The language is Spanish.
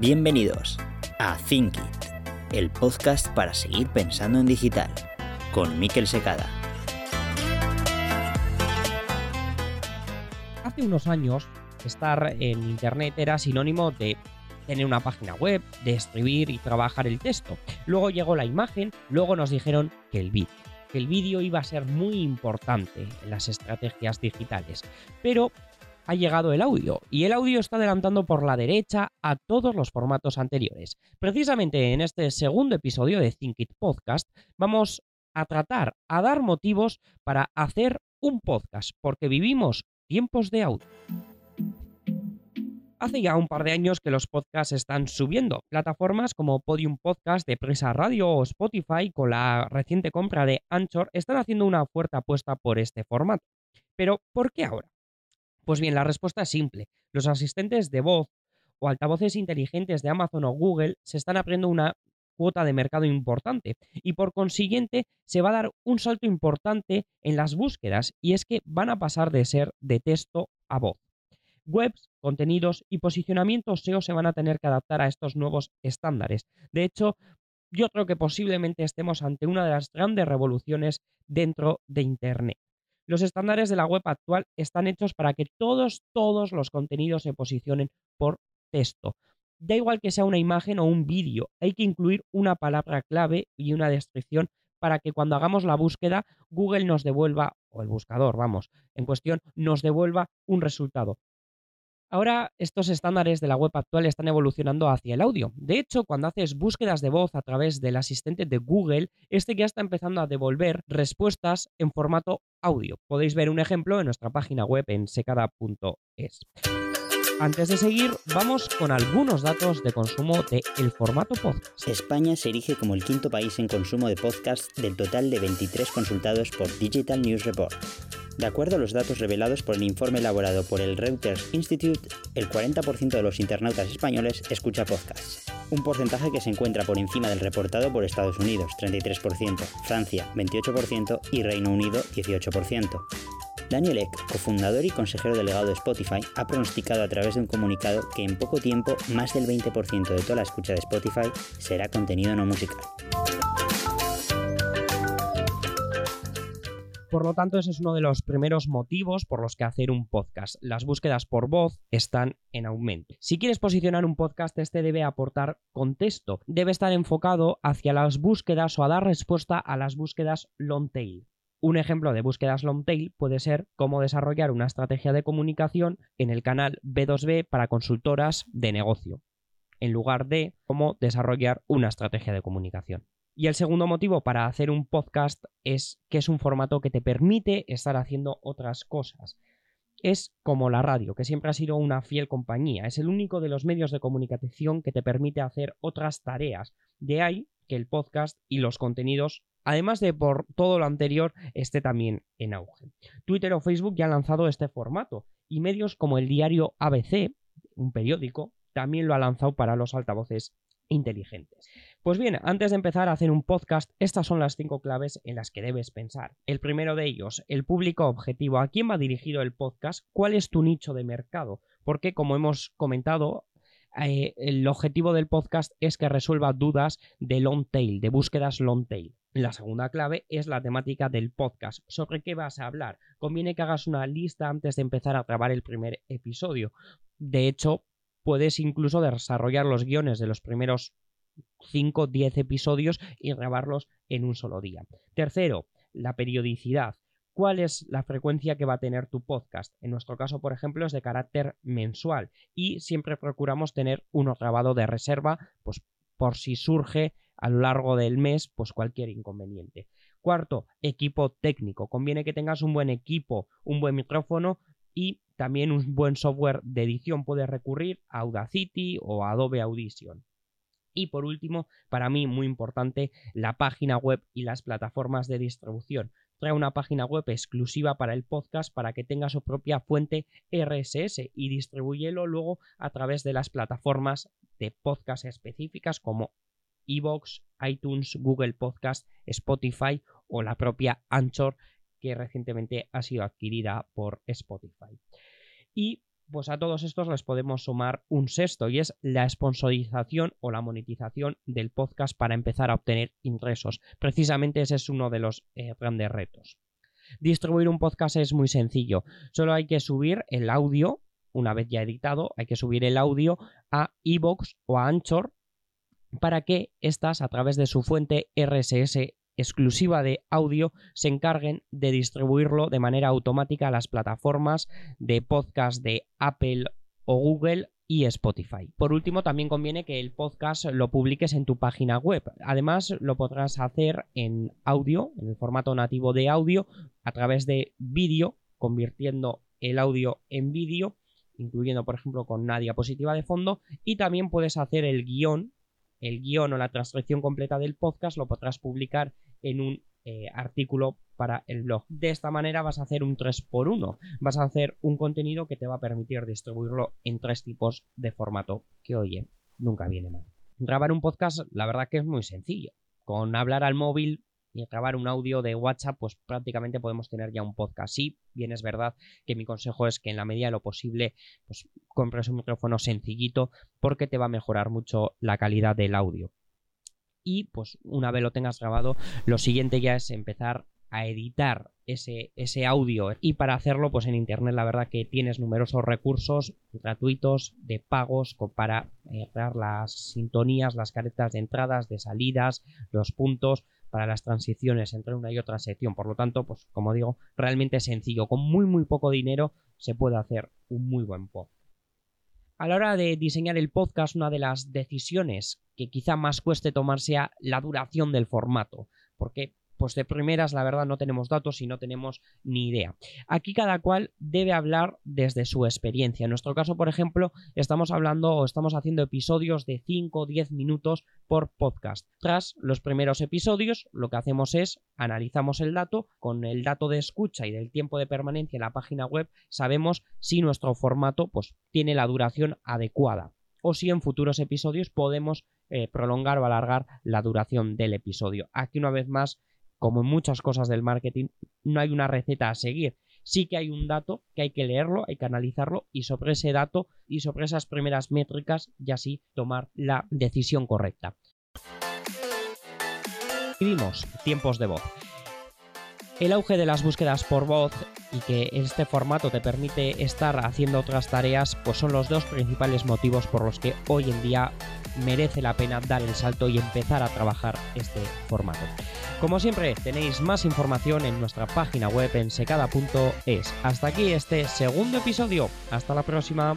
Bienvenidos a Think It, el podcast para seguir pensando en digital, con Miquel Secada. Hace unos años, estar en Internet era sinónimo de tener una página web, de escribir y trabajar el texto. Luego llegó la imagen, luego nos dijeron que el vídeo que el vídeo iba a ser muy importante en las estrategias digitales. Pero ha llegado el audio y el audio está adelantando por la derecha a todos los formatos anteriores. Precisamente en este segundo episodio de Think It Podcast vamos a tratar, a dar motivos para hacer un podcast, porque vivimos tiempos de audio. Hace ya un par de años que los podcasts están subiendo. Plataformas como Podium Podcast de Presa Radio o Spotify, con la reciente compra de Anchor, están haciendo una fuerte apuesta por este formato. Pero, ¿por qué ahora? Pues bien, la respuesta es simple. Los asistentes de voz o altavoces inteligentes de Amazon o Google se están abriendo una cuota de mercado importante y por consiguiente se va a dar un salto importante en las búsquedas y es que van a pasar de ser de texto a voz. Webs, contenidos y posicionamiento SEO se van a tener que adaptar a estos nuevos estándares. De hecho, yo creo que posiblemente estemos ante una de las grandes revoluciones dentro de Internet. Los estándares de la web actual están hechos para que todos, todos los contenidos se posicionen por texto. Da igual que sea una imagen o un vídeo, hay que incluir una palabra clave y una descripción para que cuando hagamos la búsqueda Google nos devuelva, o el buscador, vamos, en cuestión, nos devuelva un resultado. Ahora estos estándares de la web actual están evolucionando hacia el audio. De hecho, cuando haces búsquedas de voz a través del asistente de Google, este ya está empezando a devolver respuestas en formato audio. Podéis ver un ejemplo en nuestra página web en secada.es. Antes de seguir, vamos con algunos datos de consumo del el formato podcast. España se erige como el quinto país en consumo de podcast del total de 23 consultados por Digital News Report. De acuerdo a los datos revelados por el informe elaborado por el Reuters Institute, el 40% de los internautas españoles escucha podcasts, un porcentaje que se encuentra por encima del reportado por Estados Unidos, 33%, Francia, 28% y Reino Unido, 18%. Daniel Eck, cofundador y consejero delegado de Spotify, ha pronosticado a través de un comunicado que en poco tiempo más del 20% de toda la escucha de Spotify será contenido no musical. Por lo tanto, ese es uno de los primeros motivos por los que hacer un podcast. Las búsquedas por voz están en aumento. Si quieres posicionar un podcast, este debe aportar contexto, debe estar enfocado hacia las búsquedas o a dar respuesta a las búsquedas long tail. Un ejemplo de búsquedas long tail puede ser cómo desarrollar una estrategia de comunicación en el canal B2B para consultoras de negocio, en lugar de cómo desarrollar una estrategia de comunicación. Y el segundo motivo para hacer un podcast es que es un formato que te permite estar haciendo otras cosas. Es como la radio, que siempre ha sido una fiel compañía. Es el único de los medios de comunicación que te permite hacer otras tareas. De ahí que el podcast y los contenidos, además de por todo lo anterior, esté también en auge. Twitter o Facebook ya han lanzado este formato y medios como el diario ABC, un periódico, también lo ha lanzado para los altavoces inteligentes. Pues bien, antes de empezar a hacer un podcast, estas son las cinco claves en las que debes pensar. El primero de ellos, el público objetivo. ¿A quién va dirigido el podcast? ¿Cuál es tu nicho de mercado? Porque, como hemos comentado, eh, el objetivo del podcast es que resuelva dudas de long tail, de búsquedas long tail. La segunda clave es la temática del podcast. ¿Sobre qué vas a hablar? Conviene que hagas una lista antes de empezar a grabar el primer episodio. De hecho, puedes incluso desarrollar los guiones de los primeros 5 10 episodios y grabarlos en un solo día. Tercero, la periodicidad. ¿Cuál es la frecuencia que va a tener tu podcast? En nuestro caso, por ejemplo, es de carácter mensual y siempre procuramos tener uno grabado de reserva, pues por si surge a lo largo del mes, pues cualquier inconveniente. Cuarto, equipo técnico. Conviene que tengas un buen equipo, un buen micrófono y también un buen software de edición. Puedes recurrir a Audacity o Adobe Audition. Y por último, para mí muy importante, la página web y las plataformas de distribución. Trae una página web exclusiva para el podcast para que tenga su propia fuente RSS y distribúyelo luego a través de las plataformas de podcast específicas como Evox, iTunes, Google Podcast, Spotify o la propia Anchor que recientemente ha sido adquirida por Spotify. Y pues a todos estos les podemos sumar un sexto y es la sponsorización o la monetización del podcast para empezar a obtener ingresos. Precisamente ese es uno de los eh, grandes retos. Distribuir un podcast es muy sencillo, solo hay que subir el audio, una vez ya editado, hay que subir el audio a iVoox o a Anchor para que éstas a través de su fuente RSS exclusiva de audio se encarguen de distribuirlo de manera automática a las plataformas de podcast de Apple o Google y Spotify. Por último, también conviene que el podcast lo publiques en tu página web. Además, lo podrás hacer en audio, en el formato nativo de audio, a través de vídeo, convirtiendo el audio en vídeo, incluyendo, por ejemplo, con una diapositiva de fondo, y también puedes hacer el guion el guion o la transcripción completa del podcast lo podrás publicar en un eh, artículo para el blog. De esta manera vas a hacer un 3x1. Vas a hacer un contenido que te va a permitir distribuirlo en tres tipos de formato, que oye, nunca viene mal. Grabar un podcast, la verdad que es muy sencillo. Con hablar al móvil y grabar un audio de WhatsApp, pues prácticamente podemos tener ya un podcast. Sí, bien es verdad que mi consejo es que en la medida de lo posible, pues compres un micrófono sencillito porque te va a mejorar mucho la calidad del audio. Y pues una vez lo tengas grabado, lo siguiente ya es empezar a editar ese, ese, audio y para hacerlo pues en internet la verdad que tienes numerosos recursos gratuitos de pagos para eh, crear las sintonías las caretas de entradas de salidas los puntos para las transiciones entre una y otra sección. Por lo tanto, pues como digo, realmente sencillo. Con muy muy poco dinero se puede hacer un muy buen podcast. A la hora de diseñar el podcast, una de las decisiones que quizá más cueste tomar sea la duración del formato, porque pues de primeras la verdad no tenemos datos y no tenemos ni idea. Aquí cada cual debe hablar desde su experiencia. En nuestro caso, por ejemplo, estamos hablando o estamos haciendo episodios de 5 o 10 minutos por podcast. Tras los primeros episodios, lo que hacemos es analizamos el dato, con el dato de escucha y del tiempo de permanencia en la página web, sabemos si nuestro formato pues, tiene la duración adecuada o si en futuros episodios podemos eh, prolongar o alargar la duración del episodio. Aquí una vez más como en muchas cosas del marketing, no hay una receta a seguir. Sí que hay un dato que hay que leerlo, hay que analizarlo y sobre ese dato y sobre esas primeras métricas y así tomar la decisión correcta. Vivimos tiempos de voz. El auge de las búsquedas por voz y que este formato te permite estar haciendo otras tareas, pues son los dos principales motivos por los que hoy en día merece la pena dar el salto y empezar a trabajar este formato. Como siempre, tenéis más información en nuestra página web en secada.es. Hasta aquí este segundo episodio. Hasta la próxima.